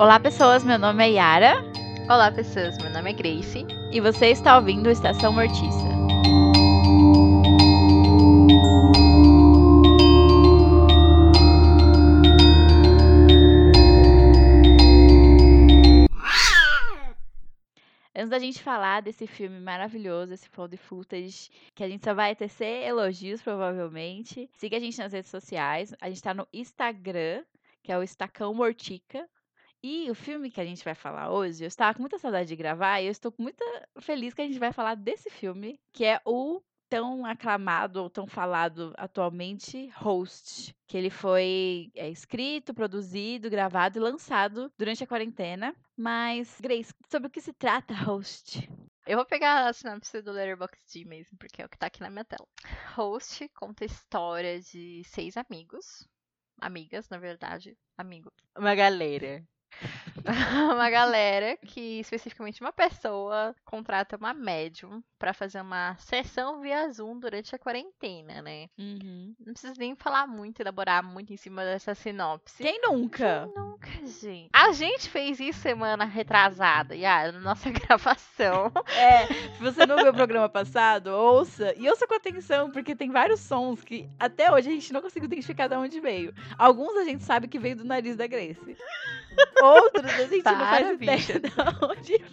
Olá, pessoas. Meu nome é Yara. Olá, pessoas. Meu nome é Grace. E você está ouvindo Estação Mortiça. Antes da gente falar desse filme maravilhoso, esse found footage, que a gente só vai tecer elogios provavelmente, siga a gente nas redes sociais. A gente tá no Instagram, que é o Estacão Mortica. E o filme que a gente vai falar hoje, eu estava com muita saudade de gravar e eu estou muito feliz que a gente vai falar desse filme, que é o tão aclamado ou tão falado atualmente Host, que ele foi é, escrito, produzido, gravado e lançado durante a quarentena. Mas, Grace, sobre o que se trata Host? Eu vou pegar a sinopse do Letterboxd mesmo, porque é o que tá aqui na minha tela. Host conta a história de seis amigos, amigas, na verdade, amigos, uma galera uma galera que, especificamente uma pessoa, contrata uma médium para fazer uma sessão via Zoom durante a quarentena, né? Uhum. Não preciso nem falar muito, elaborar muito em cima dessa sinopse. Quem nunca? Quem nunca, gente? A gente fez isso semana retrasada, já, na nossa gravação. É, se você não viu o programa passado, ouça. E ouça com atenção, porque tem vários sons que até hoje a gente não conseguiu identificar de onde veio. Alguns a gente sabe que veio do nariz da Grace. Outros a gente Para, não faz bicha. ideia de onde.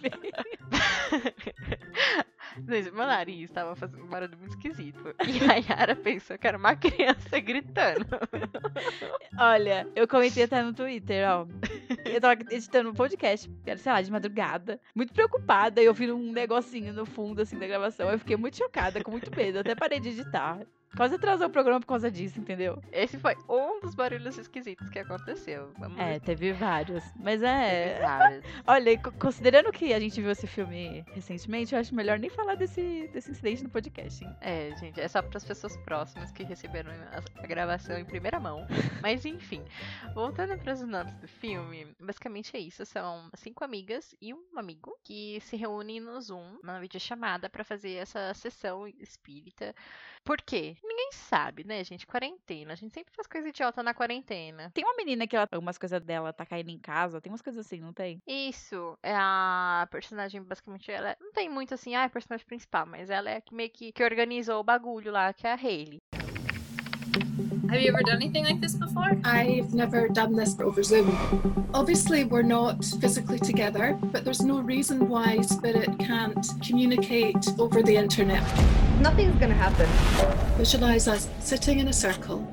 Gente, meu nariz tava fazendo um barulho muito esquisito. E a Yara pensou que era uma criança gritando. Olha, eu comentei até no Twitter, ó. Eu tava editando um podcast, era, sei lá, de madrugada. Muito preocupada, e eu vi um negocinho no fundo, assim, da gravação. Eu fiquei muito chocada, com muito medo. Até parei de editar. Quase atrasou o programa por causa disso, entendeu? Esse foi um dos barulhos esquisitos que aconteceu. Vamos É, ver. teve vários. Mas Teve é. vários. Olha, co- considerando que a gente viu esse filme recentemente, eu acho melhor nem falar desse, desse incidente no podcast, hein? É, gente, é só para as pessoas próximas que receberam a, gravação em primeira mão. Mas enfim, voltando para os nomes do filme, basicamente é isso. São cinco amigas e um amigo que se reúnem no Zoom, na videochamada, para fazer essa sessão espírita. Por quê? Ninguém sabe, né, gente? Quarentena. A gente sempre faz coisa idiota na quarentena. Tem uma menina que ela, algumas coisas dela tá caindo em casa, tem umas coisas assim, não tem? Isso, é a personagem, basicamente, ela não tem muito assim, ah, é a personagem principal, mas ela é que meio que, que organizou o bagulho lá, que é a Hayley. Have you ever done anything like this before? I've never done this over Zoom. Obviously, we're not physically together, but there's no reason why Spirit can't communicate over the internet. Nothing's gonna happen. Visualize us sitting in a circle.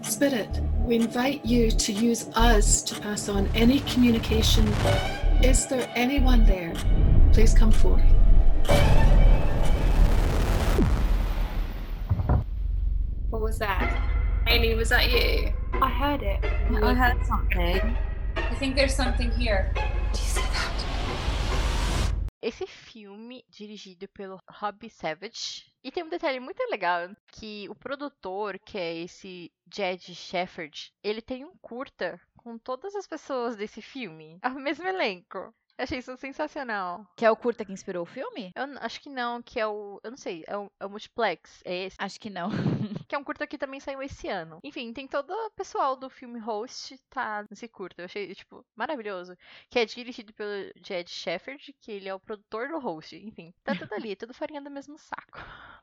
Spirit, we invite you to use us to pass on any communication. Is there anyone there? Please come forth. What was that? Amy, was that you? I heard it. I heard something. I think there's something here. Do you see that? Esse filme, dirigido pelo Rob Savage. E tem um detalhe muito legal, que o produtor, que é esse Jed Shepard, ele tem um curta com todas as pessoas desse filme. É o mesmo elenco. Achei isso sensacional. Que é o curta que inspirou o filme? Eu acho que não, que é o. Eu não sei, é o, é o Multiplex. É esse. Acho que não. Que é um curta que também saiu esse ano. Enfim, tem todo o pessoal do filme Host tá nesse curta. Eu achei, tipo, maravilhoso. Que é dirigido pelo Jed Shepard, que ele é o produtor do Host. Enfim, tá tudo ali, tudo farinha do mesmo saco.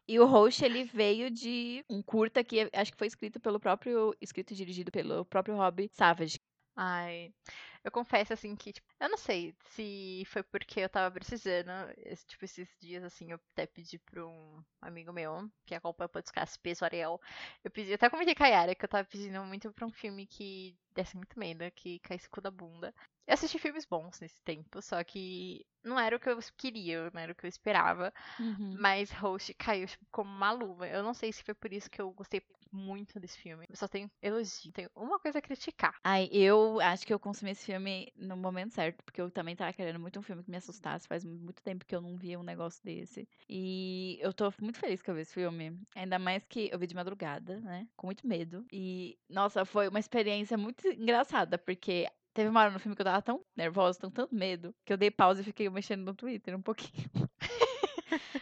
E o host, ele veio de um curta que acho que foi escrito pelo próprio. Escrito e dirigido pelo próprio Rob Savage. Ai, eu confesso assim que, tipo, eu não sei se foi porque eu tava precisando, esse- tipo, esses dias assim, eu até pedi pra um amigo meu, que acompanha o podcast Peso Ariel, eu pedi, eu até comentei com a Yara que eu tava pedindo muito pra um filme que desse muito medo, que caísse cu da bunda. Eu assisti filmes bons nesse tempo, só que não era o que eu queria, não era o que eu esperava, mas Host caiu tipo, como uma luva. Eu não sei se foi por isso que eu gostei muito desse filme. Eu só tenho elogio, tenho uma coisa a criticar. Ai, eu acho que eu consumi esse filme no momento certo, porque eu também tava querendo muito um filme que me assustasse. Faz muito tempo que eu não via um negócio desse. E eu tô muito feliz que eu vi esse filme. Ainda mais que eu vi de madrugada, né? Com muito medo. E, nossa, foi uma experiência muito engraçada, porque teve uma hora no filme que eu tava tão nervosa, tão tanto medo, que eu dei pausa e fiquei mexendo no Twitter um pouquinho.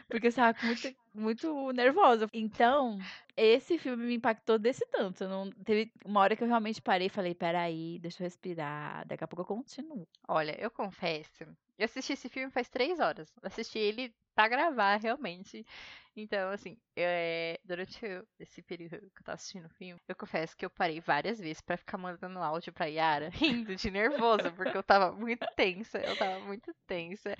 porque eu estava muito, muito nervosa. Então, esse filme me impactou desse tanto. Não, teve uma hora que eu realmente parei e falei, peraí, deixa eu respirar, daqui a pouco eu continuo. Olha, eu confesso, eu assisti esse filme faz três horas. Eu assisti ele pra gravar, realmente. Então, assim, é, durante esse período que eu tava assistindo o filme, eu confesso que eu parei várias vezes pra ficar mandando áudio pra Yara, rindo de nervosa, porque eu tava muito tensa, eu tava muito tensa.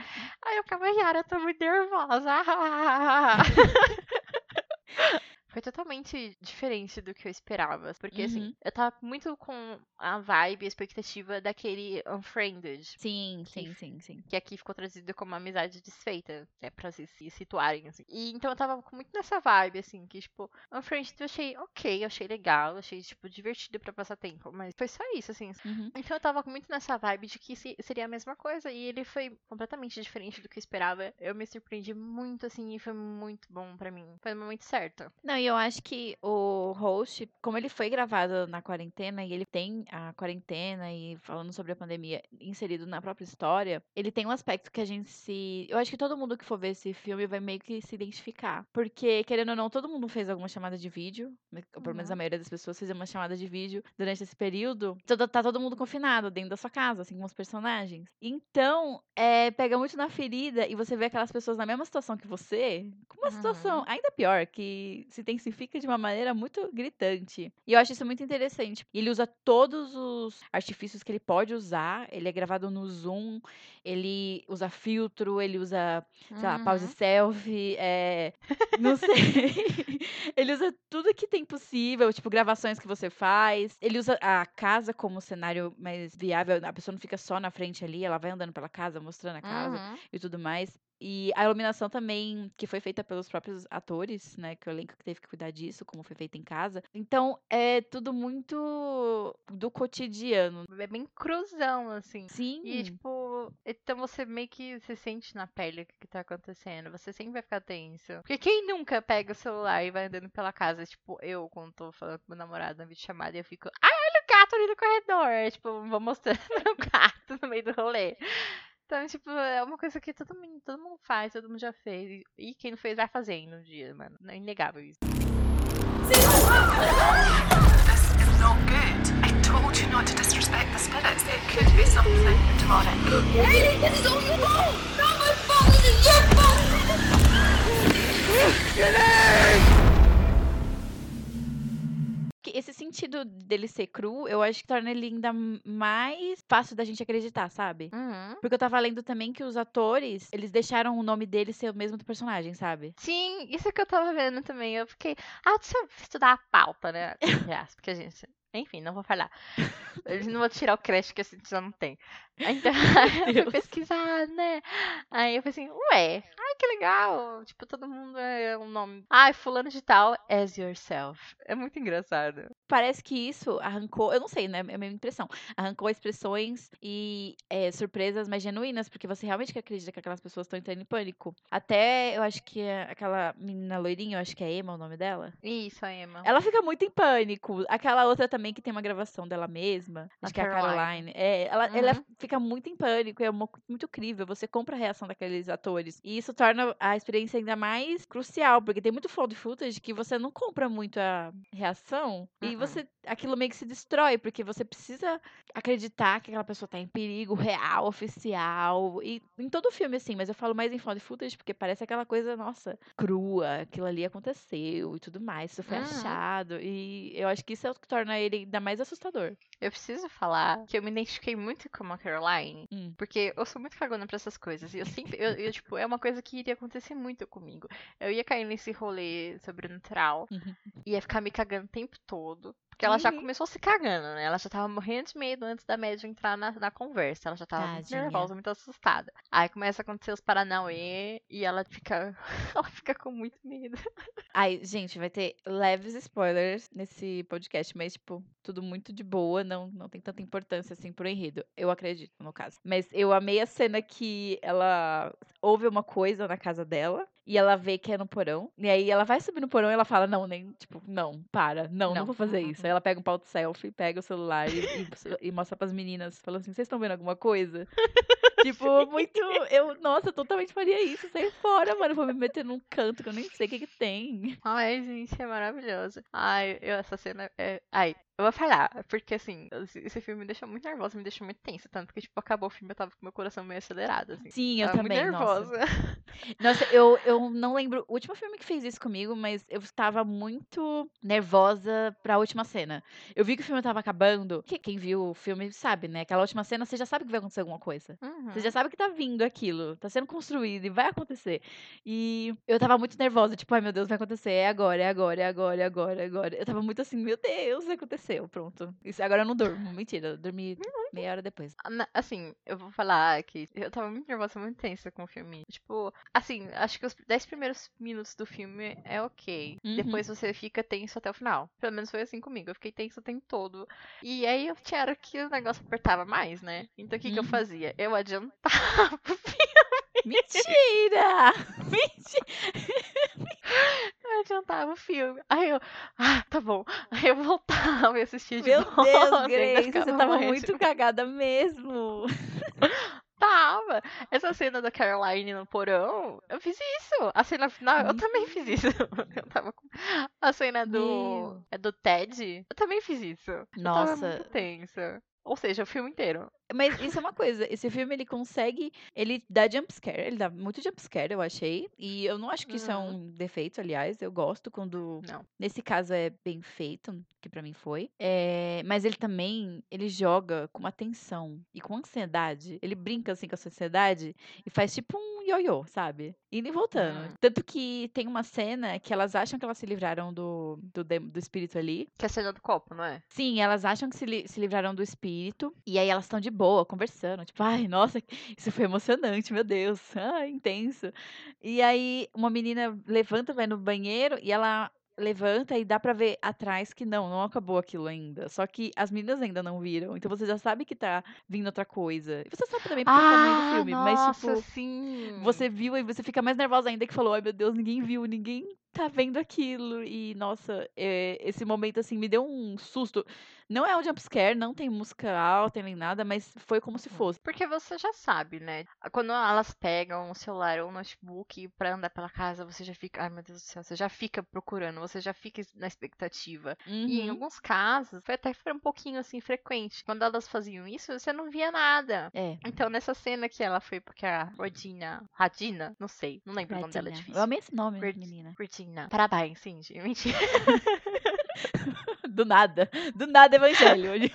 Aí eu ficava, Yara, eu tô muito nervosa. Foi totalmente diferente do que eu esperava. Porque, assim, Uhum. eu tava muito com a vibe, a expectativa daquele Unfriended. Sim, Que sim, sim, sim. Que aqui ficou trazido como uma amizade desfeita, né? Pra se, se situarem, assim. E então eu tava muito nessa vibe, assim, que, tipo, Unfriended eu achei ok, eu achei legal, eu achei, tipo, divertido pra passar tempo. Mas foi só isso, assim. Uhum. Então eu tava muito nessa vibe de que se- seria a mesma coisa. E ele foi completamente diferente do que eu esperava. Eu me surpreendi muito, assim, e foi muito bom pra mim. Foi no momento certo. Não, e eu acho que o host, como ele foi gravado na quarentena e ele tem a quarentena e falando sobre a pandemia inserido na própria história, ele tem um aspecto que a gente se. Eu acho que todo mundo que for ver esse filme vai meio que se identificar. Porque, querendo ou não, todo mundo fez alguma chamada de vídeo. Ou pelo menos Uhum. a maioria das pessoas fez uma chamada de vídeo durante esse período. Todo- tá todo mundo confinado dentro da sua casa, assim, com os personagens. Então, é, pega muito na ferida e você vê aquelas pessoas na mesma situação que você, com uma situação Uhum. ainda pior, que se intensifica de uma maneira muito gritante. E eu acho isso muito interessante. Ele usa todos os artifícios que ele pode usar. Ele é gravado no Zoom, ele usa filtro, ele usa, sei lá, pause Uhum. selfie, é, não sei. ele usa tudo que tem possível, tipo, gravações que você faz. Ele usa a casa como cenário mais viável. A pessoa não fica só na frente ali, ela vai andando pela casa, mostrando a casa Uhum. e tudo mais. E a iluminação também, que foi feita pelos próprios atores, né? Que o elenco que teve que cuidar disso, como foi feita em casa. Então, é tudo muito do cotidiano. É bem cruzão, assim. Sim. E, tipo, então você meio que se sente na pele o que, tá acontecendo. Você sempre vai ficar tenso. Porque quem nunca pega o celular e vai andando pela casa? Tipo, eu, quando tô falando com meu namorado na videochamada, eu fico, ai, olha o gato ali no corredor. Tipo, vou mostrando o gato no meio do rolê. Então, tipo, é uma coisa que todo mundo, todo mundo faz, todo mundo já fez. E quem não fez vai fazer no dia, mano. É inegável isso. This is not good. I told you not to disrespect the spirits. It could be something demonic. Haley, this is all your fault! Not my fault! This is your fault! Que Esse sentido dele ser cru, eu acho que torna ele ainda mais fácil da gente acreditar, sabe? Uhum. Porque eu tava lendo também que os atores, eles deixaram o nome dele ser o mesmo do personagem, sabe? Sim, isso que eu tava vendo também. Eu fiquei, ah, deixa eu estudar a pauta, né? Porque a gente. Enfim, não vou falar. Eu não vou tirar o crédito que a gente já não tem. Então, eu Deus. fui pesquisar, né? Aí eu falei assim, ué, ai que legal. Tipo, todo mundo é um nome. Ai, fulano de tal, as yourself. É muito engraçado. Parece que isso arrancou, eu não sei, né? É a minha impressão. Arrancou expressões e é, surpresas mais genuínas, porque você realmente acredita que aquelas pessoas estão entrando em pânico. Até eu acho que é aquela menina loirinha, eu acho que é Emma o nome dela. Isso, a Emma. Ela fica muito em pânico. Aquela outra também que tem uma gravação dela mesma, A acho que é a Caroline. Caroline. É, ela, ela Uhum. Fica muito em pânico, é uma- muito crível. Você compra a reação daqueles atores. E isso torna a experiência ainda mais crucial, porque tem muito found footage que você não compra muito a reação e Uhum. você aquilo meio que se destrói, porque você precisa acreditar que aquela pessoa tá em perigo real, oficial. E em todo filme, assim, mas eu falo mais em found footage porque parece aquela coisa, nossa, crua, aquilo ali aconteceu e tudo mais. Isso foi Uhum. achado. E eu acho que isso é o que torna ele ainda mais assustador. Eu preciso falar que eu me identifiquei muito com a Caroline, Hum. porque eu sou muito cagona pra essas coisas. E eu sempre, eu, eu, tipo, é uma coisa que iria acontecer muito comigo. Eu ia cair nesse rolê sobrenatural, Uhum. ia ficar me cagando o tempo todo. Porque ela já Uhum. começou se cagando, né? Ela já tava morrendo de medo antes da média entrar na, na conversa. Ela já tava muito Tadinha. nervosa, muito assustada. Aí começa a acontecer os Paranauê e ela fica. ela fica com muito medo. Ai, gente, vai ter leves spoilers nesse podcast, mas, tipo, tudo muito de boa, não, não tem tanta importância assim pro enredo. Eu acredito, no caso. Mas eu amei a cena que ela ouve uma coisa na casa dela e ela vê que é no porão. E aí ela vai subir no porão e ela fala: Não, nem, tipo, não, para, não, não, Não. vou fazer Uhum. isso. Aí ela pega um pau de selfie, pega o celular e, e, e mostra pras meninas, falando assim: Vocês estão vendo alguma coisa? Tipo, muito. Eu, nossa, totalmente faria isso. Sair fora, mano. Vou me meter num canto que eu nem sei o que, que tem. Ai, gente, é maravilhoso. Ai, eu, essa cena é. Ai, eu vou falar, porque assim, esse- filme me deixou muito nervosa, me deixou muito tensa. Tanto que, tipo, acabou o filme, eu tava com meu coração meio acelerado, assim. Sim, eu Tava também. muito Nossa. nervosa. Nossa, eu, eu não lembro o último filme que fez isso comigo, mas eu estava muito nervosa pra última cena. Eu vi que o filme tava acabando. que- Quem viu o filme sabe, né? Aquela última cena, você já sabe que vai acontecer alguma coisa. Uhum. Você já sabe que tá vindo aquilo, tá sendo construído e vai acontecer. E eu tava muito nervosa, tipo, ai meu Deus, vai acontecer, é agora, é agora, é agora, é agora, é agora. Eu tava muito assim, meu Deus, aconteceu, pronto. Isso, agora eu não durmo, mentira, eu dormi meia hora depois. Na- Assim, eu vou falar que eu tava muito nervosa, muito tensa com o filme. Tipo, assim, acho que os 10 primeiros minutos do filme é ok. Uhum. Depois você fica tenso até o final. Pelo menos foi assim comigo. Eu fiquei tenso o tempo todo. E aí eu tinha hora que o negócio apertava mais, né? Então o que, que eu Uhum. fazia? Eu adiantava o filme. Mentira! Mentira! Eu adiantava o filme. Aí eu, ah, tá bom. Aí eu voltava e assistia de Meu volta. Deus, Grace, você tava muito cagada mesmo. Tava! Essa cena da Caroline no porão, eu fiz isso. A cena final, eu também fiz isso. Eu tava com... A cena do. Meu. É do Ted, eu também fiz isso. Eu tava Nossa, muito tensa. Ou seja, o filme inteiro. Mas isso é uma coisa, esse filme ele consegue, ele dá jumpscare, ele dá muito jumpscare, eu achei. E eu não acho que isso é Uhum. um defeito, aliás, eu gosto quando, Não. nesse caso é bem feito, que pra mim foi. É, mas ele também, ele joga com uma tensão e com ansiedade. Ele brinca assim com a sua ansiedade e faz tipo um ioiô, sabe? Indo e voltando. Hum. Tanto que tem uma cena que elas acham que elas se livraram do, do, do espírito ali. Que é a cena do copo, não é? Sim, elas acham que se, li- se livraram do espírito. E aí elas estão de boa, conversando. Tipo, ai, nossa, isso foi emocionante, meu Deus. Ai, intenso. E aí uma menina levanta, vai no banheiro e ela levanta e dá pra ver atrás que não, não acabou aquilo ainda. Só que as meninas ainda não viram. Então você já sabe que tá vindo outra coisa. E você sabe também porque tá no meio do filme. Mas, Ah, nossa, tipo, sim. você viu e você fica mais nervosa ainda que falou, ai meu Deus, ninguém viu, ninguém tá vendo aquilo. E, nossa, é, esse momento, assim, me deu um susto. Não é um jumpscare, não tem música alta nem nada, mas foi como se fosse. Porque você já sabe, né? Quando elas pegam o celular ou o notebook pra andar pela casa, você já fica. Ai, meu Deus do céu, você já fica procurando, você já fica na expectativa. E em Uhum. alguns casos, foi até um pouquinho assim frequente. Quando elas faziam isso, você não via nada. É. Então, nessa cena que ela foi porque a Rodina. Radina? Não sei, não lembro o nome dela, é difícil. Eu amei esse nome, Verd- menina. Virginia. Parabéns, Cindy. Mentira. Do nada. Do nada, evangelho.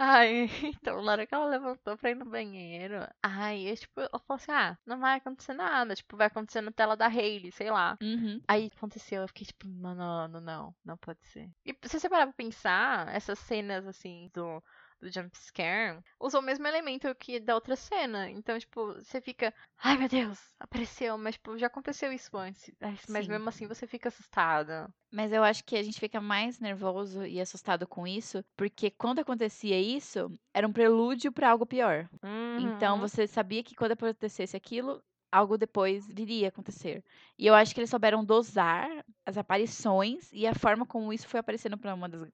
Ai, então, na hora que ela levantou pra ir no banheiro, ai, eu, tipo, eu falei assim, ah, não vai acontecer nada, tipo, vai acontecer na tela da Hailey, sei lá. Uhum. Aí aconteceu, eu fiquei tipo, mano, não, não, não pode ser. E se você parar pra pensar, essas cenas, assim, do, do jumpscare, usam o mesmo elemento que da outra cena. Então, tipo, você fica, ai meu Deus, apareceu, mas, tipo, já aconteceu isso antes. Mas Sim. mesmo assim você fica assustada. Mas eu acho que a gente fica mais nervoso e assustado com isso, porque quando acontecia isso, era um prelúdio pra algo pior. Então Uhum. você sabia que quando acontecesse aquilo, algo depois viria a acontecer. E eu acho que eles souberam dosar as aparições e a forma como isso foi aparecendo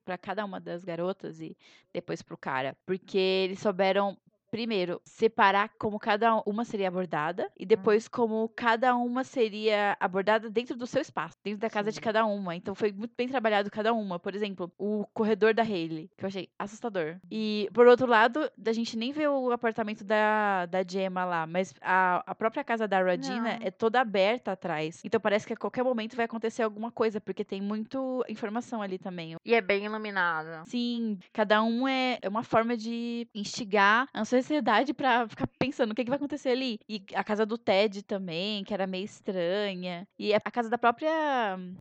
para cada uma das garotas e depois pro cara, porque eles souberam primeiro separar como cada uma seria abordada e depois como cada uma seria abordada dentro do seu espaço, dentro da casa de Sim. cada uma. Então foi muito bem trabalhado cada uma. Por exemplo, o corredor da Hailey, que eu achei assustador. E por outro lado, a gente nem vê o apartamento da, da Gemma lá, mas a, a própria casa da Não. é toda aberta atrás. Então parece que a qualquer momento vai acontecer alguma coisa, porque tem muito informação ali também. E é bem iluminada. Sim, cada um é, é uma forma de instigar a ansiedade pra ficar pensando o que, que vai acontecer ali. E a casa do Ted também, que era meio estranha. E a casa da própria.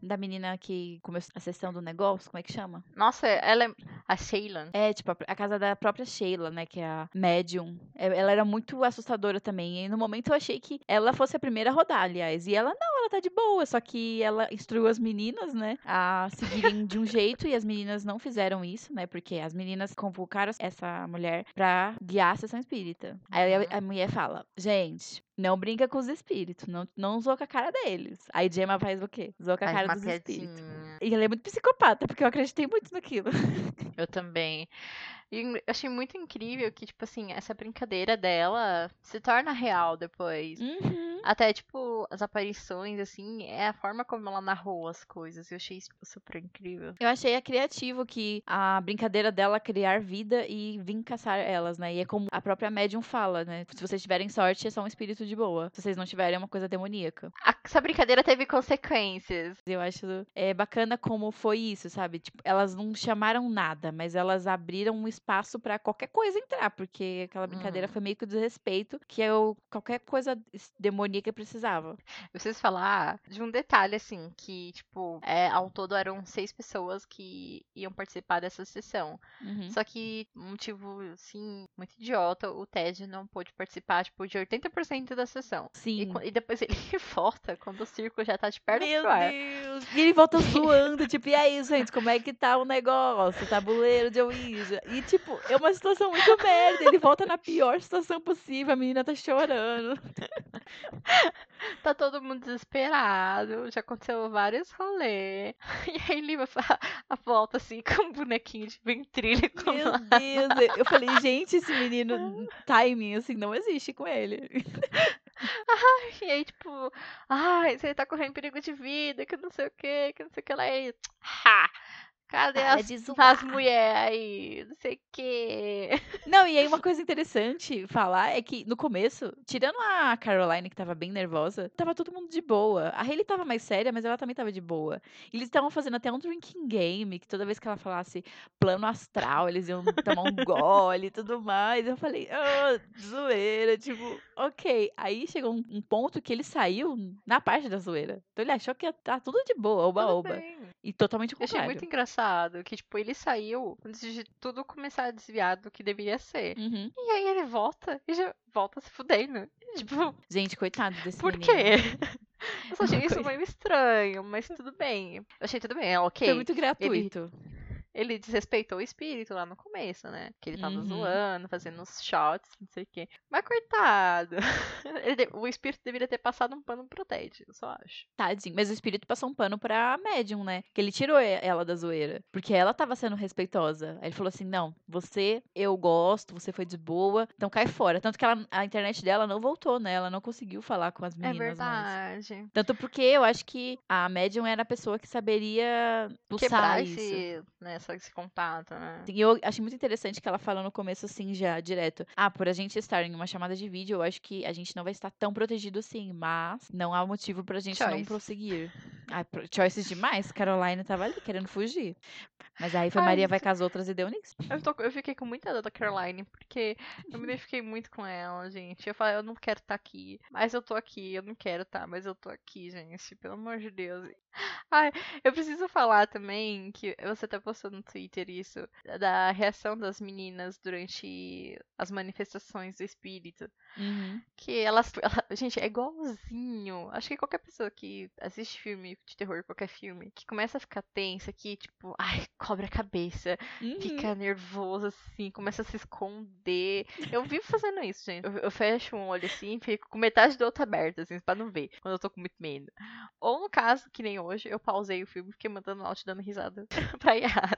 da menina que começou a sessão do negócio, como é que chama? Nossa, ela é. A Shaylan. É, tipo, a, a casa da própria Sheila, né? Que é a médium. É, Ela era muito assustadora também. E no momento eu achei que ela fosse a primeira a rodar, aliás. E ela não, ela tá de boa. Só que ela instruiu as meninas, né? A seguirem de um jeito. E as meninas não fizeram isso, né? Porque as meninas convocaram essa mulher pra guiar a sessão espírita. Aí a, a mulher fala: gente. Não brinca com os espíritos, não, não zoa com a cara deles. Aí Gemma faz o quê? Zoa com a Faz cara dos espíritos. E ela é muito psicopata, porque eu acreditei muito naquilo. Eu também. E eu achei muito incrível que, tipo assim, essa brincadeira dela se torna real depois. Uhum. Até, tipo, as aparições, assim, é a forma como ela narrou as coisas. Eu achei isso super incrível. Eu achei é criativo que a brincadeira dela criar vida e vir caçar elas, né? E é como a própria médium fala, né? Se vocês tiverem sorte, é só um espírito de boa. Se vocês não tiverem, é uma coisa demoníaca. A- Essa brincadeira teve consequências. Eu acho é bacana como foi isso, sabe? Tipo, elas não chamaram nada, mas elas abriram um espaço pra qualquer coisa entrar, porque aquela brincadeira Uhum. foi meio que o desrespeito que eu, qualquer coisa demoníaca precisava. Eu preciso falar de um detalhe, assim, que, tipo, é, ao todo eram seis pessoas que iam participar dessa sessão. Uhum. Só que, um motivo, assim, muito idiota, o Ted não pôde participar, tipo, de 80% da sessão. E, Sim. qu- e depois ele volta quando o circo já tá de pernas Meu pro ar. Deus! E ele volta zoando, tipo, e aí, gente, como é que tá o negócio? Tabuleiro de Ouija. E, tipo, é uma situação muito merda. Ele volta na pior situação possível, a menina tá chorando. Tá todo mundo desesperado, já aconteceu vários rolês. E aí ele vai fa- a volta assim com um bonequinho de ventríloco Meu lá. Deus! eu- falei, gente, esse menino, timing, assim, não existe com ele. E aí, tipo, ai, você tá correndo perigo de vida, que não sei o que, que não sei o que lá. E ha! Cadê Para as, as mulheres aí? Não sei o que. Não, e aí uma coisa interessante falar é que no começo, tirando a Caroline, que tava bem nervosa, tava todo mundo de boa. A Hailey tava mais séria, mas ela também tava de boa. E eles estavam fazendo até um drinking game, que toda vez que ela falasse plano astral, eles iam tomar um gole e tudo mais. Eu falei, ah, zoeira, tipo, ok. Aí chegou um, um ponto que ele saiu na parte da zoeira. Então ele achou que ia tá tudo de boa, oba-oba. bem. E totalmente o Eu achei contrário. muito engraçado que, tipo, ele saiu antes de tudo começar a desviar do que deveria ser. Uhum. E aí ele volta e já volta se fudendo. E, Tipo, Gente, coitado desse por menino. quê? Eu só achei isso meio estranho, mas tudo bem. Eu achei tudo bem, é ok. Foi muito gratuito. Ele desrespeitou o espírito lá no começo, né? Que ele tava Uhum. zoando, fazendo uns shots, não sei o quê. Mas coitado. Ele O espírito deveria ter passado um pano pro Ted, eu só acho. Tadinho. Mas o espírito passou um pano pra médium, né? Que ele tirou ela da zoeira. Porque ela tava sendo respeitosa. Aí ele falou assim: não, você, eu gosto, você foi de boa, então cai fora. Tanto que ela- a internet dela não voltou, né? Ela não conseguiu falar com as É meninas mais. verdade. Tanto porque eu acho que a médium era a pessoa que saberia pulsar Quebrar isso. esse, né, só esse contato, né? E eu achei muito interessante que ela fala no começo, assim, já direto. Ah, por a gente estar em uma chamada de vídeo, eu acho que a gente não vai estar tão protegido assim, mas não há motivo pra gente não Choice. prosseguir. Ah, choices demais. Caroline tava ali querendo fugir. Mas aí foi Ai, Maria vai com as outras e deu nisso. Eu, tô- eu fiquei com muita dor da Caroline, porque eu me identifiquei muito com ela, gente. Eu falei, eu não quero estar aqui, mas eu tô aqui, eu não quero estar, mas eu tô aqui, gente, pelo amor de Deus. Ai, eu preciso falar também que você até postou no Twitter isso, da reação das meninas durante as manifestações do espírito. Uhum. Que elas. ela- gente, é igualzinho. Acho que qualquer pessoa que assiste filme de terror, qualquer filme, que começa a ficar tensa, que, tipo, ai, cobre a cabeça, Uhum. fica nervoso assim, começa a se esconder. Eu vivo fazendo isso, gente. Eu, eu fecho um olho assim, fico com metade do outro aberto, assim, pra não ver, quando eu tô com muito medo. Ou no caso, que nem hoje, eu pausei o filme e fiquei mandando áudio dando risada pra Yara.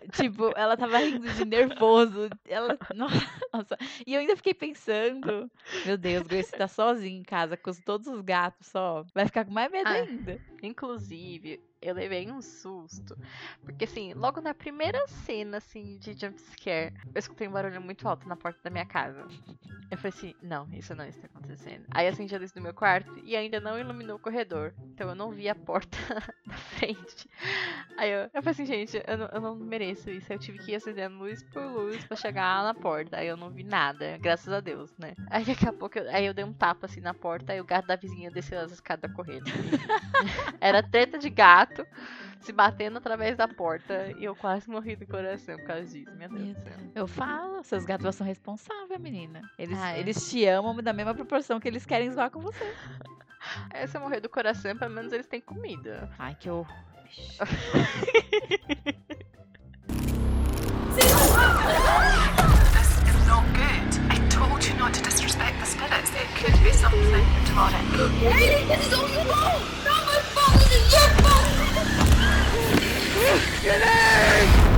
Tipo, ela tava rindo de nervoso. Ela. Nossa. E eu ainda fiquei pensando. Meu Deus, Grace tá sozinha em casa com os- todos os gatos só. Vai ficar com mais medo Ah. ainda. Inclusive, eu levei um susto. Porque assim, logo na primeira cena assim de jumpscare, eu escutei um barulho muito alto na porta da minha casa. Eu falei assim, não, isso não está acontecendo. Aí acendi a luz do meu quarto e ainda não iluminou o corredor. Então eu não vi a porta da frente. Aí eu, eu falei assim, gente, eu não, eu não mereço isso. Eu tive que ir acendendo luz por luz pra chegar na porta. Aí eu não vi nada, graças a Deus, né? Aí daqui a pouco, eu, aí eu dei um tapa assim na porta, aí o gato da vizinha desceu as escadas correndo. Era treta de gato se batendo através da porta e eu quase morri do coração por causa disso, meu Deus Meu do céu. Eu falo, seus gatos são responsáveis, menina. Eles, Ah, é. eles te amam da mesma proporção que eles querem zoar com você. Aí se eu morrer do coração, pelo menos eles têm comida. Ai, que horror. This is not good. I told you not to disrespect the spirits. It could be something demonic. Haley, this is all you want! Not my fault, this is your fault! Get in!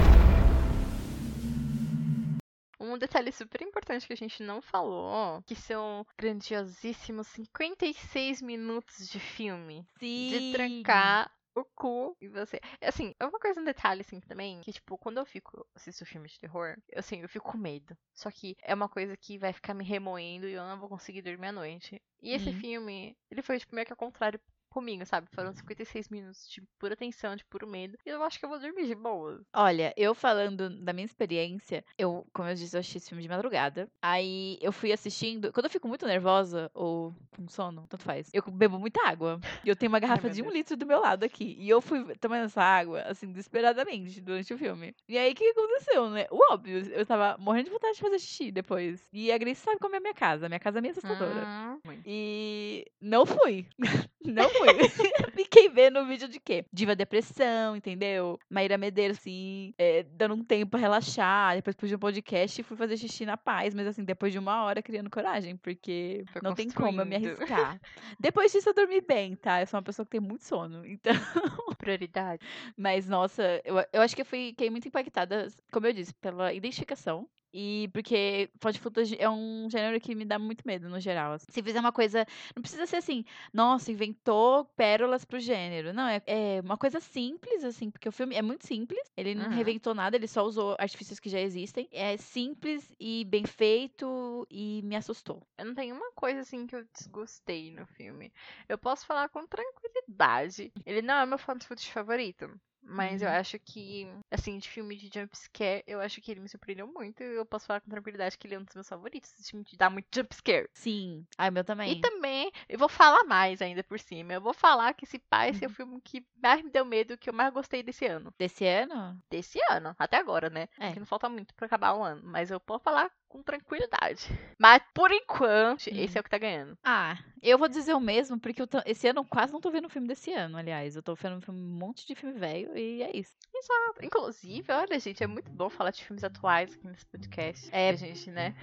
super importante que a gente não falou, que são grandiosíssimos 56 minutos de filme. Sim. De trancar o cu e você. Assim, é uma coisa, um detalhe, assim, também, que, tipo, quando eu fico assisto filme de terror, eu, assim, eu fico com medo. Só que é uma coisa que vai ficar me remoendo e eu não vou conseguir dormir à noite. E esse Uhum. filme, ele foi, tipo, meio que ao contrário comigo, sabe? Foram 56 minutos de pura tensão, de puro medo. E eu acho que eu vou dormir de boa. Olha, eu falando da minha experiência, eu, como eu disse, eu assisti esse filme de madrugada. Aí eu fui assistindo. Quando eu fico muito nervosa ou com sono, tanto faz, eu bebo muita água. E eu tenho uma garrafa meu de um Deus. litro do meu lado aqui. E eu fui tomando essa água, assim, desesperadamente durante o filme. E aí o que aconteceu, né? O óbvio, eu tava morrendo de vontade de fazer xixi depois. E a Grace sabe como é a minha casa. A minha casa é meio assustadora. Hum, muito. E não fui. Não fui. Fiquei vendo o vídeo de quê? Diva Depressão, entendeu? Maíra Medeiros, assim, é, dando um tempo pra relaxar. Depois pus um podcast e fui fazer xixi na paz. Mas assim, depois de uma hora criando coragem, porque Foi não tem como eu me arriscar. depois disso eu dormi bem, tá? Eu sou uma pessoa que tem muito sono. Então. Prioridade. Mas, nossa, eu, eu acho que eu fui- fiquei muito impactada, como eu disse, pela identificação. E porque found footage é um gênero que me dá muito medo, no geral. assim. Se fizer uma coisa. Não precisa ser assim, nossa, inventou pérolas pro gênero. Não, é, é uma coisa simples, assim, porque o filme é muito simples. Ele não Uhum. reventou nada, ele só usou artifícios que já existem. É simples e bem feito e me assustou. Eu não tenho uma coisa assim que eu desgostei no filme. Eu posso falar com tranquilidade. Ele não é meu found footage favorito. Mas eu Uhum. acho que, assim, de filme de jumpscare, eu acho que ele me surpreendeu muito. E eu posso falar com tranquilidade que ele é um dos meus favoritos. Esse filme te dá muito jumpscare. Sim. Ai, meu também. E também, eu vou falar mais ainda por cima. Eu vou falar que esse pai esse é o Uhum. filme que mais me deu medo, que eu mais gostei desse ano. Desse ano? Desse ano, até agora, né? É. Porque não falta muito pra acabar o ano. Mas eu posso falar com tranquilidade. Mas, por enquanto, esse Hum. é o que tá ganhando. Ah, eu vou dizer o mesmo, porque eu tô- esse ano eu quase não tô vendo filme desse ano, aliás. Eu tô vendo um filme- monte de filme velho e é isso. Inclusive, olha, gente, é muito bom falar de filmes atuais aqui nesse podcast. É. que A gente, né?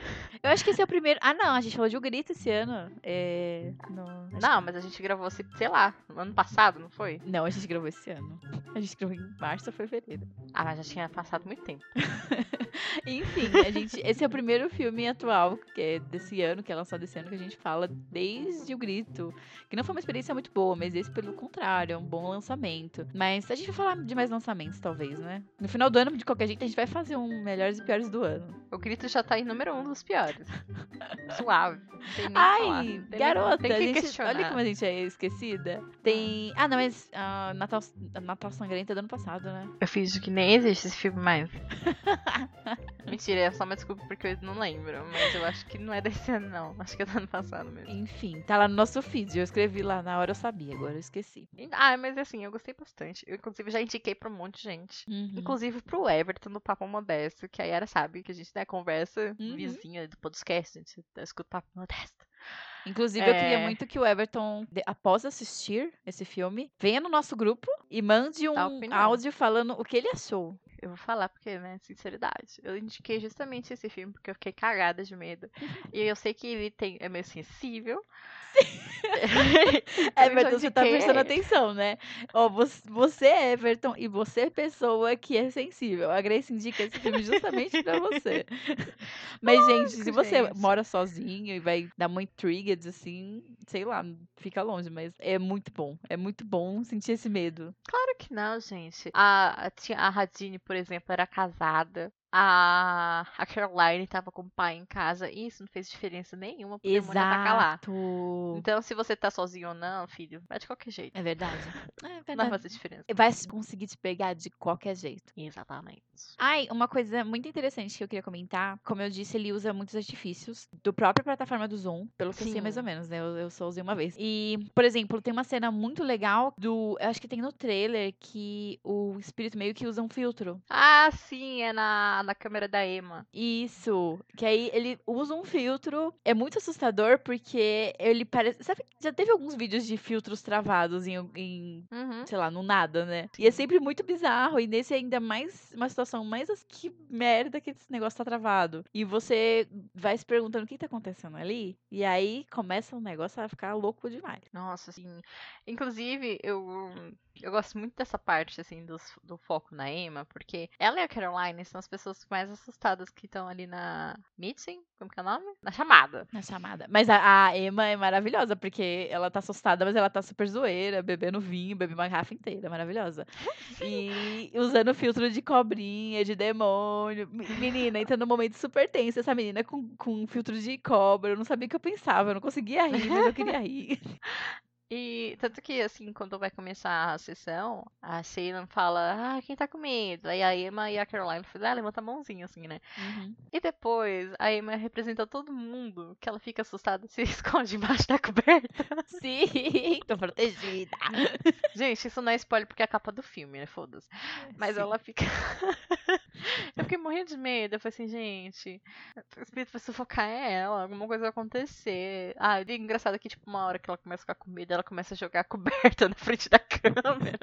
Eu acho que esse é o primeiro. Ah, não, a gente falou de O Grito esse ano. É. Acho Não, mas a gente gravou, se- sei lá, no ano passado, não foi? que- Não, a gente gravou esse ano. A gente gravou em março ou fevereiro. Ah, mas já tinha passado muito tempo. Enfim, a gente. Esse é o primeiro filme atual que é desse ano, que é lançado esse ano, que a gente fala desde o grito. Que não foi uma experiência muito boa, mas esse, pelo contrário, é um bom lançamento. Mas a gente vai falar de mais lançamentos, talvez, né? No final do ano, de qualquer jeito, a gente vai fazer um melhores e piores do ano. O grito já tá em número um dos piores. Suave. O Ai, garota, tem que gente- questionar. olha como a gente é esquecida. Tem. Ah, não, mas ah, Natal, Natal Sangrento é do ano passado, né? Eu fiz que nem existe esse filme mais. Mentira, é só uma desculpa porque eu não lembro. Mas eu acho que não é desse ano, não. Acho que é do ano passado mesmo. Enfim, tá lá no nosso feed. Eu escrevi lá na hora, eu sabia, agora eu esqueci. Ah, mas assim, eu gostei bastante. Eu, inclusive, já indiquei pra um monte de gente. Uhum. Inclusive pro Everton do Papo Modesto, que a Yara sabe que a gente né, conversa Uhum. vizinha do podcast, a gente escuta o Papo Modesto. Inclusive, eu queria É. muito que o Everton, após assistir esse filme, venha no nosso grupo e mande um áudio falando o que ele achou. Eu vou falar porque, né, sinceridade. Eu indiquei justamente esse filme porque eu fiquei cagada de medo. e eu sei que ele tem, é meio sensível. Então, eu Everton, você tá prestando atenção, né? Ó, você, Everton, e você, pessoa que é sensível. A Grace indica esse filme justamente pra você. Mas, gente, se Lógico, você gente. mora sozinho e vai dar muito triggered, assim, sei lá, fica longe, mas é muito bom. É muito bom sentir esse medo. Claro que não, gente. A, a, a Radine, por exemplo, era casada. A, a Caroline tava com o pai em casa. E isso não fez diferença nenhuma pro demônio atacar lá. Exato. Então, se você tá sozinho ou não, filho, vai de qualquer jeito. É verdade. É Não vai verdade. fazer diferença. Vai conseguir te pegar de qualquer jeito. Exatamente. Ai, uma coisa muito interessante que eu queria comentar. Como eu disse, ele usa muitos artifícios do própria plataforma do Zoom, pelo que eu sei mais ou Sim. menos, né? Eu, eu só usei uma vez. E, por exemplo, tem uma cena muito legal do. Eu acho que tem no trailer que o espírito meio que usa um filtro. Ah, sim, é na, na câmera da Emma. Isso. Que aí ele usa um filtro. É muito assustador porque ele parece. Sabe, já teve alguns vídeos de filtros travados em, em Uhum. sei lá, no nada, né? E é sempre muito bizarro. E nesse ainda mais uma situação mais que merda que esse negócio tá travado. E você vai se perguntando o que tá acontecendo ali. E aí começa o negócio a ficar louco demais. Nossa, assim. Inclusive, eu, eu gosto muito dessa parte, assim, dos- do, foco na Emma, porque ela e a Caroline são as pessoas mais assustadas que estão ali na meeting, como que é o nome? Na chamada. Na chamada. Mas a, a Emma é maravilhosa, porque ela tá assustada, mas ela tá super zoeira, bebendo vinho, bebe uma garrafa inteira, maravilhosa. E usando filtro de cobrinha, de demônio. Me- Menina, entra num momento super tenso. Essa menina com, com filtro de cobra, eu não sabia o que eu pensava, eu não conseguia rir, mas eu queria rir. E tanto que, assim, quando vai começar a sessão, a Shaylan fala, ah, quem tá com medo? Aí a Emma e a Caroline falam, ah, levanta a mãozinha, assim, né? Uhum. E depois, a Emma representa todo mundo que ela fica assustada e se esconde embaixo da coberta. Sim, tô protegida. Gente, isso não é spoiler porque é a capa do filme, né? Foda-se. Mas Sim. ela fica. eu fiquei morrendo de medo. Eu falei assim, gente, o espírito vai sufocar ela, alguma coisa vai acontecer. Ah, e engraçado que, tipo, uma hora que ela começa a ficar com medo, ela começa a jogar a coberta na frente da câmera.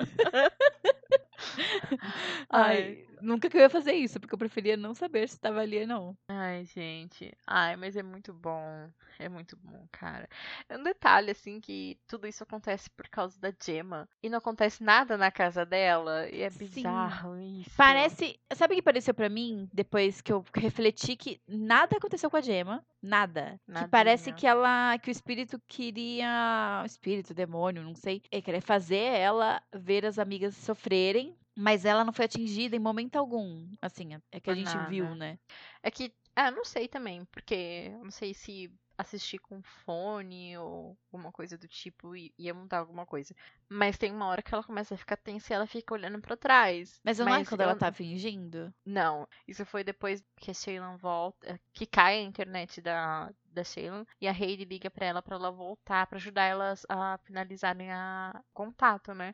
Ai, nunca que eu ia fazer isso, porque eu preferia não saber se tava ali ou não. Ai, gente. Ai, mas é muito bom. É muito bom, cara. É um detalhe, assim, que tudo isso acontece por causa da Gemma. E não acontece nada na casa dela. E é Sim. bizarro isso. Parece. Sabe o que pareceu pra mim? Depois que eu refleti que nada aconteceu com a Gemma. Nada. Que parece Nadinha. que ela. Que o espírito queria. O espírito, demônio, não sei. É querer fazer ela ver as amigas sofrerem. Mas ela não foi atingida em momento algum. Assim, é que Por a gente viu, nada. né? É que, ah, não sei também, porque eu não sei se assistir com fone ou alguma coisa do tipo i- ia mudar alguma coisa. Mas tem uma hora que ela começa a ficar tensa e ela fica olhando pra trás. Mas não é quando ela eu- tá fingindo? Não, isso foi depois que a Shaylan volta, que cai a internet da, da Shaylan e a Heidi liga pra ela pra ela voltar, pra ajudar elas a finalizarem a contato, né?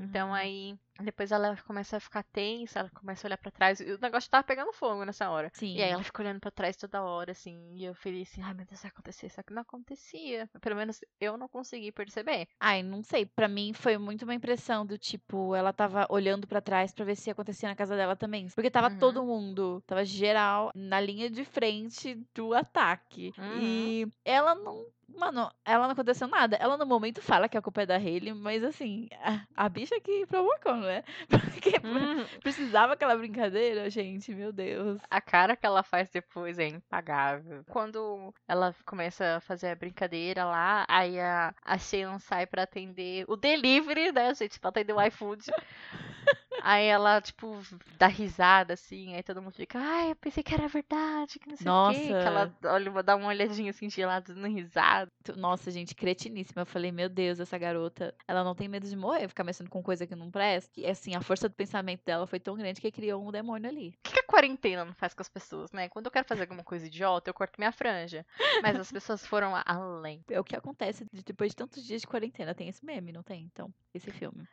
Então Ah, aí depois ela começa a ficar tensa, ela começa a olhar pra trás e o negócio tava pegando fogo nessa hora. Sim. E aí ela fica olhando pra trás toda hora, assim, e eu falei assim, ai meu Deus, vai acontecer, só que não acontecia. Pelo menos eu não consegui perceber. Ai, não sei. Pra mim foi muito uma impressão do tipo, ela tava olhando pra trás pra ver se acontecia na casa dela também. Porque tava Uhum. todo mundo, tava geral na linha de frente do ataque. Uhum. E ela não. Mano, ela não aconteceu nada. Ela no momento fala que a culpa é da Hayley, mas assim, a, a bicha que provocou, né? Porque Hum, precisava aquela brincadeira, gente, meu Deus. a cara que ela faz depois é impagável. Quando ela começa a fazer a brincadeira lá, aí a, a Shaylan sai pra atender o delivery, né, gente? Pra atender o iFood. Aí ela, tipo, dá risada, assim, aí todo mundo fica, ai, eu pensei que era verdade, que não sei o quê. Que Nossa. ela olha, dá uma olhadinha assim de lado, dando risada. Nossa, gente, cretiníssima. Eu falei, meu Deus, essa garota, ela não tem medo de morrer, ficar mexendo com coisa que não presta. E assim, a força do pensamento dela foi tão grande que criou um demônio ali. O que, que a quarentena não faz com as pessoas, né? Quando eu quero fazer alguma coisa idiota, eu corto minha franja. Mas as pessoas foram além. É o que acontece de- depois de tantos dias de quarentena. Tem esse meme, não tem? Então, esse filme.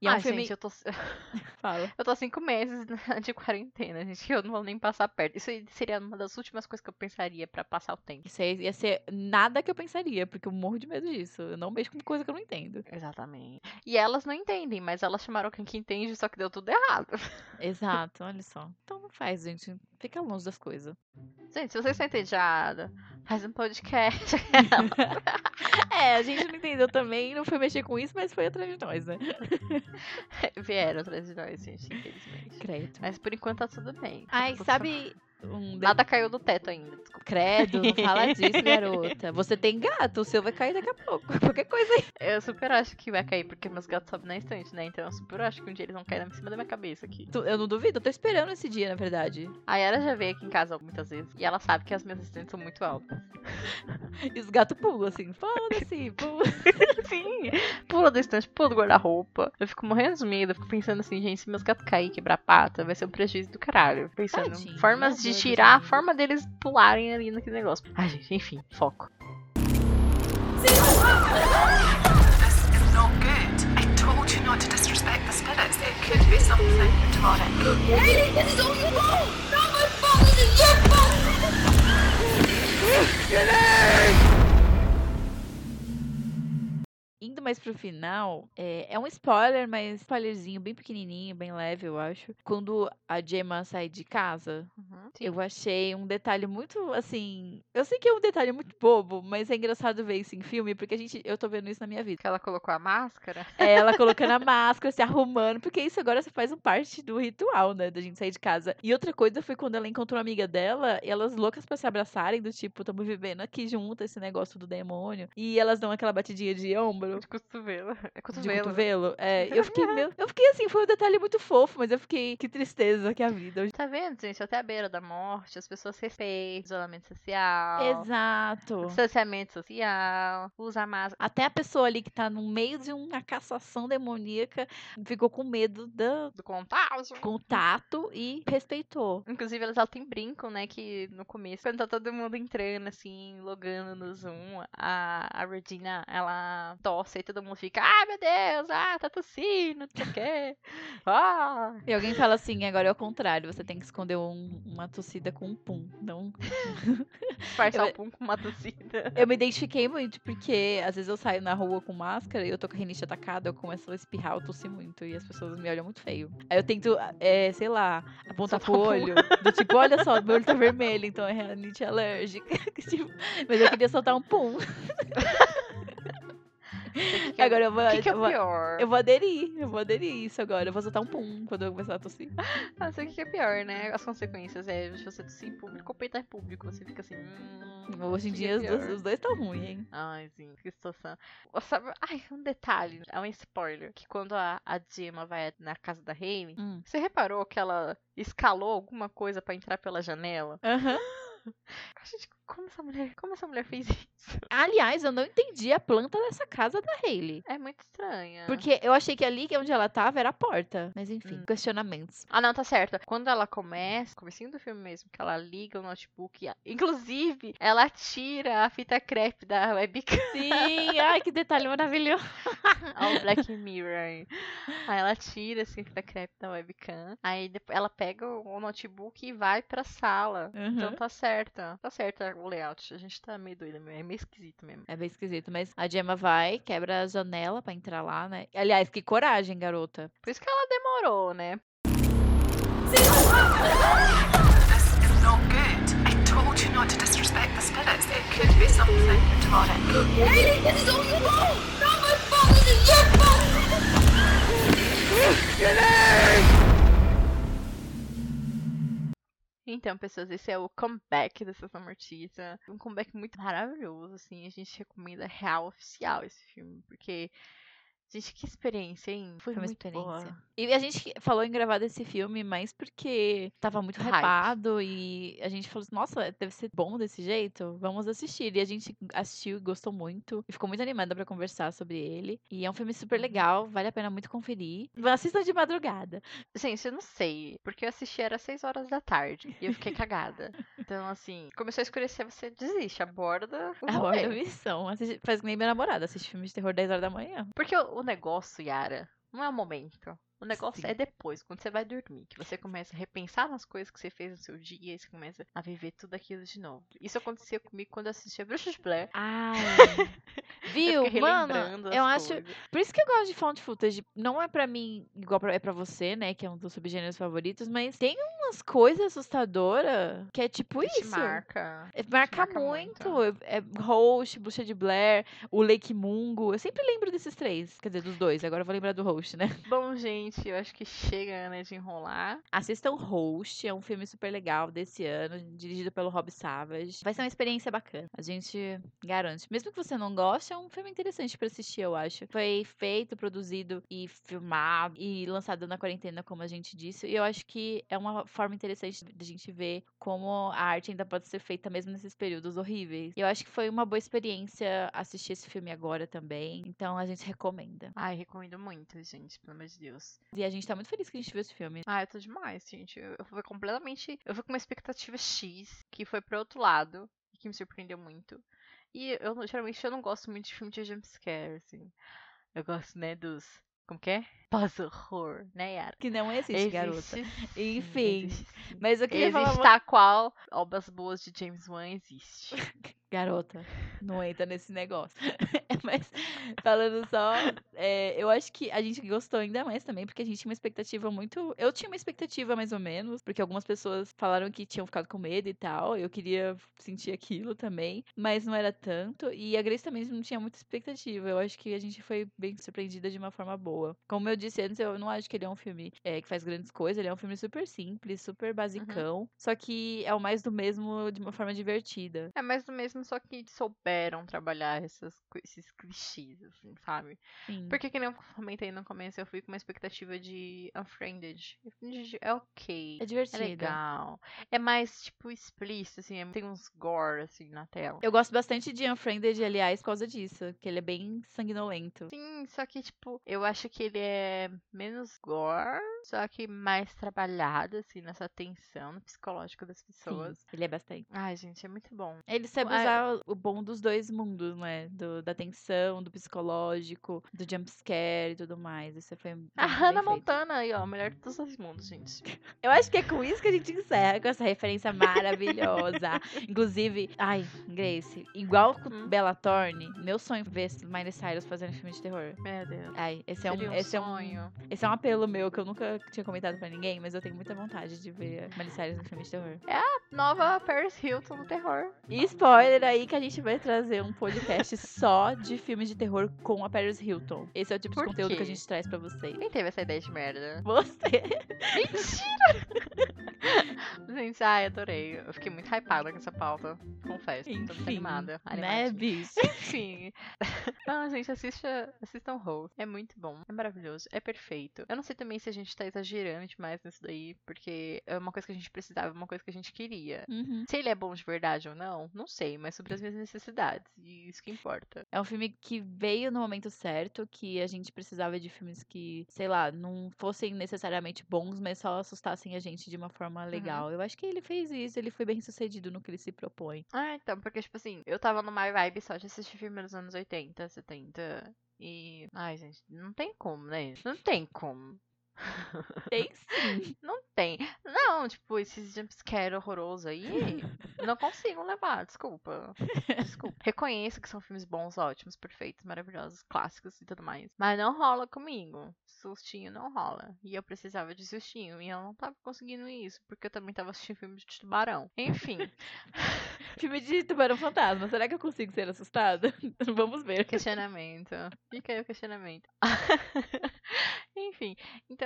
E é ah, um filme. gente, eu tô, Fala. eu tô há cinco meses de quarentena, gente. Eu não vou nem passar perto. Isso seria uma das últimas coisas que eu pensaria pra passar o tempo. Isso aí ia ser nada que eu pensaria, porque eu morro de medo disso. Eu não mexo com coisa que eu não entendo. Exatamente. E elas não entendem, mas elas chamaram quem que entende, só que deu tudo errado. Exato, olha só. Então não faz, gente. Fica longe das coisas. Gente, se vocês estão entediados, faz um podcast. É, a gente não entendeu também, não foi mexer com isso, mas foi atrás de nós, né? Vieram atrás de nós, gente, infelizmente. Credo. Mas por enquanto tá tudo bem. Ai, Tudo sabe um de- Nada caiu do teto ainda. Credo, não fala disso, garota. Você tem gato, o seu vai cair daqui a pouco. Qualquer coisa aí. Eu super acho que vai cair, porque meus gatos sobem na estante, né? Então eu super acho que um dia eles vão cair em cima da minha cabeça aqui. Eu não duvido, eu tô esperando esse dia, na verdade. A Yara já veio aqui em casa muitas vezes. E ela sabe que as minhas estantes são muito altas. E os gatos pulam assim, foda-se, pula. Sim, pula da estante, pula do guarda-roupa. Eu fico morrendo de medo, eu fico pensando assim, gente, se meus gatos caírem e quebrar a pata, vai ser um prejuízo do caralho. Pensando Tadinho, formas meu de Deus, tirar, a forma deles pularem ali naquele negócio. Ai, gente, enfim, foco. This Indo mais pro final, é, é um spoiler, mas spoilerzinho bem pequenininho, bem leve, eu acho. Quando a Gemma sai de casa, Uhum. eu achei um detalhe muito, assim... Eu sei que é um detalhe muito bobo, mas é engraçado ver isso em filme, porque a gente, eu tô vendo isso na minha vida. Que ela colocou a máscara. É ela colocando a máscara, se arrumando, porque isso agora faz um parte do ritual, né, da gente sair de casa. E outra coisa foi quando ela encontrou uma amiga dela, e elas loucas pra se abraçarem, do tipo, tamo vivendo aqui junto esse negócio do demônio. E elas dão aquela batidinha de ombro. De cotovelo. É De cotovelo. cotovelo. É, eu fiquei, meu, eu fiquei assim, foi um detalhe muito fofo, mas eu fiquei, que tristeza que a vida. Tá vendo, gente? Até a beira da morte, as pessoas respeitam isolamento social. Exato. Distanciamento social, usa máscara. Até a pessoa ali que tá no meio de uma cassação demoníaca ficou com medo do Do contágio. contato e respeitou. Inclusive, elas até brincam, né? Que no começo, quando tá todo mundo entrando, assim, logando no Zoom, a, a Regina, ela tosse e todo mundo fica, ah, meu Deus, ah, tá tossindo, não sei o quê. Ah. E alguém fala assim, agora é o contrário, você tem que esconder um- uma tossida com um pum. Não. Disfarçar o pum com uma tossida. Eu me identifiquei muito, porque às vezes eu saio na rua com máscara e eu tô com a rinite atacada, eu começo a espirrar, eu tossi muito e as pessoas me olham muito feio. Aí eu tento, é, sei lá, apontar pro pum. olho, do tipo, olha só, meu olho tá vermelho, então é rinite alérgica. Tipo, mas eu queria soltar um pum. Que que é- Agora eu vou, O que, que é eu vou, pior? eu vou aderir, eu vou aderir isso agora. Eu vou soltar um pum quando eu começar a tossir. Não sei o que é pior, né? As consequências é de você tossir em público ou peitar em público. Você fica assim. Hum, Hoje em dia é os dois, os dois tão ruins, hein? Ai, sim, que situação. Sabe, ai, um detalhe, é um spoiler. Que quando a, a Gemma vai na casa da Hayley, Hum. você reparou que ela escalou alguma coisa pra entrar pela janela? Aham. Gente, como essa mulher, como essa mulher fez isso? Aliás, eu não entendi a planta dessa casa da Hayley. É muito estranha. Porque eu achei que ali que é onde ela tava era a porta. Mas enfim, Hum. questionamentos. Ah, não, tá certo. Quando ela começa, comecinho do filme mesmo, que ela liga o notebook, inclusive, ela tira a fita crepe da webcam Sim, ai, que detalhe maravilhoso. ao Black Mirror. Aí ela tira assim, a fita crepe da webcam, aí ela pega o notebook e vai pra sala. Então Uhum. tá certa. Tá certo o layout. A gente tá meio doido mesmo. É meio esquisito mesmo. É bem esquisito, mas a Gemma vai, quebra a janela pra entrar lá, né? Aliás, que coragem, garota. Por isso que ela demorou, né? This is not good. I told you not to disrespect the spirits. It could be something demonic. Haley, this is all your fault! Not my fault, this is your fault! Então, pessoas, esse é o comeback da Sessão Mortiça. Um comeback muito maravilhoso, assim. A gente recomenda real oficial esse filme, porque. Gente, que experiência, hein? Foi, Foi uma experiência. boa. E a gente falou em gravar desse filme mais porque tava muito Hype. hypado e a gente falou assim, nossa, deve ser bom desse jeito, vamos assistir. E a gente assistiu e gostou muito e ficou muito animada pra conversar sobre ele. E é um filme super legal, vale a pena muito conferir. Assistam de madrugada. Gente, eu não sei, porque eu assisti era 6 horas da tarde e eu fiquei cagada. Então, assim, começou a escurecer, você desiste, aborda o A missão. Assiste- Faz que nem minha namorada, assiste filme de terror 10 horas da manhã. Porque o negócio, Yara, não é o momento. O negócio Sim. é depois, quando você vai dormir, que você começa a repensar nas coisas que você fez no seu dia e você começa a viver tudo aquilo de novo. Isso acontecia comigo quando eu assistia Bruxa de Blair. Ai. Eu Viu? fiquei Mano, eu acho. coisas. Por isso que eu gosto de found footage. Não é pra mim igual pra- é pra você, né? Que é um dos subgêneros favoritos, mas tem umas coisas assustadoras que é tipo Que isso. marca. É, Marca, marca muito. muito. É Host, Bruxa de Blair, o Lake Mungo. Eu sempre lembro desses três. Quer dizer, dos dois. Agora eu vou lembrar do Host, né? Bom, gente, eu acho que chega, né, de enrolar. Assistam Host. É um filme super legal desse ano, dirigido pelo Rob Savage. Vai ser uma experiência bacana. A gente garante. Mesmo que você não goste, é um filme interessante pra assistir, eu acho. Foi feito, produzido e filmado e lançado na quarentena, como a gente disse. E eu acho que é uma forma interessante de a gente ver como a arte ainda pode ser feita mesmo nesses períodos horríveis. E eu acho que foi uma boa experiência assistir esse filme agora também. Então a gente recomenda. Ai, recomendo muito, gente, pelo amor de Deus. E a gente tá muito feliz que a gente viu esse filme. Ah, eu tô demais, gente. Eu, eu fui completamente. Eu fui com uma expectativa X, que foi pro outro lado, e que me surpreendeu muito. E eu geralmente eu não gosto muito de filme de jumpscare, assim. Eu gosto, né, dos. Como que é? Pós-horror, né, Yara? Que não existe, garota. sim, Enfim, existe. Mas eu queria falar. Existe uma- tal qual obras boas de James Wan existe. Garota, não entra nesse negócio. Mas, falando só, é, eu acho que a gente gostou ainda mais também, porque a gente tinha uma expectativa muito. Eu tinha uma expectativa mais ou menos, porque algumas pessoas falaram que tinham ficado com medo e tal. Eu queria sentir aquilo também, mas não era tanto. E a Grace também não tinha muita expectativa. Eu acho que a gente foi bem surpreendida de uma forma boa. Como eu disse antes, eu não acho que ele é um filme é, que faz grandes coisas. Ele é um filme super simples, super basicão. Só que é o mais do mesmo de uma forma divertida. É mais do mesmo, só que souberam trabalhar essas, esses clichês, assim, sabe? Sim. Porque, que nem eu comentei no começo, eu fui com uma expectativa de Unfriended. Unfriended é ok. É É divertida. legal. É mais, tipo, explícito, assim. é- Tem uns gore, assim, na tela. Eu gosto bastante de Unfriended, aliás, por causa disso. Que ele é bem sanguinolento. Sim, só que, tipo, eu acho que ele é menos gore, só que mais trabalhado, assim, nessa tensão no psicológico das Sim, pessoas. ele é bastante. Ai, gente, é muito bom. Ele sabe Ah, usar o- bom dos dois mundos, né? Do, da tensão, do psicológico, do jumpscare e tudo mais. Isso foi. A Hannah. Montana aí, ó, melhor de todos os mundos, gente. Eu acho que é com isso que a gente encerra, com essa referência maravilhosa. Inclusive, ai, Grace, igual com Hum. Bella Thorne, meu sonho é ver Miley Cyrus fazendo filme de terror. Meu Deus. Ai, esse é um, Seria um esse é um, sonho. esse é um apelo meu que eu nunca tinha comentado pra ninguém, mas eu tenho muita vontade de ver a Miley Cyrus no filme de terror. Nova Paris Hilton no terror. E spoiler aí que a gente vai trazer um podcast só de filmes de terror com a Paris Hilton. Esse é o tipo Por de conteúdo que quê? a gente traz pra vocês. Quem teve essa ideia de merda? Você. Gente, ai, adorei. Eu fiquei muito hypada com essa pauta. Confesso. Tô muito Enfim, animada. né, bicho? Enfim. Não, gente, assista, assistam Host. É muito bom. É maravilhoso. É perfeito. Eu não sei também se a gente tá exagerando demais nisso daí, porque é uma coisa que a gente precisava, uma coisa que a gente queria. Uhum. Se ele é bom de verdade ou não, não sei, mas sobre as minhas necessidades. E isso que importa. É um filme que veio no momento certo, que a gente precisava de filmes que, sei lá, não fossem necessariamente bons, mas só assustassem a gente de uma forma legal. Eu acho que ele fez isso, ele foi bem sucedido no que ele se propõe. Ah, então, porque, tipo assim, eu tava numa vibe só de assistir filme dos anos 80, 70. E. Ai, gente, não tem como, né? Não tem como. Tem sim. Não tem. Não, tipo, esses jumpscare horrorosos aí, não consigo levar, desculpa. Desculpa. Reconheço que são filmes bons, ótimos, perfeitos, maravilhosos, clássicos e tudo mais. Mas não rola comigo. Sustinho não rola. E eu precisava de sustinho. E eu não tava conseguindo isso, porque eu também tava assistindo filme de tubarão. Enfim, filme de tubarão fantasma. Será que eu consigo ser assustada? Vamos ver. questionamento. Fica aí o questionamento. Enfim, então,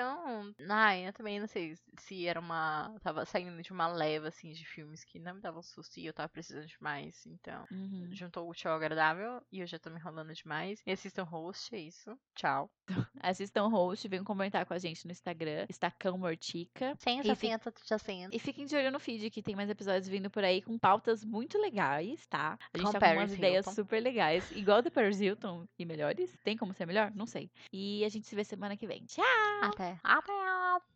ai, eu também não sei se era uma. Tava saindo de uma leva, assim, de filmes que não me davam susto e eu tava precisando de mais. Então, Uhum. juntou o ao agradável e eu já tô me enrolando demais. E assistam host, é isso. Tchau. Assistam o host, venham comentar com a gente no Instagram, Estacão Mortica. Sem E fi- já sendo. E fiquem de olho no feed, que tem mais episódios vindo por aí com pautas muito legais, tá? A gente Com tá com umas Paris ideias Hilton. super legais. Igual da Paris Hilton e melhores. Tem como ser melhor? Não sei. E a gente se vê semana que vem. Tchau! Até. Até.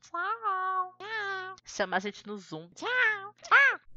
Tchau. Tchau. Chama a gente no Zoom. Tchau! Tchau!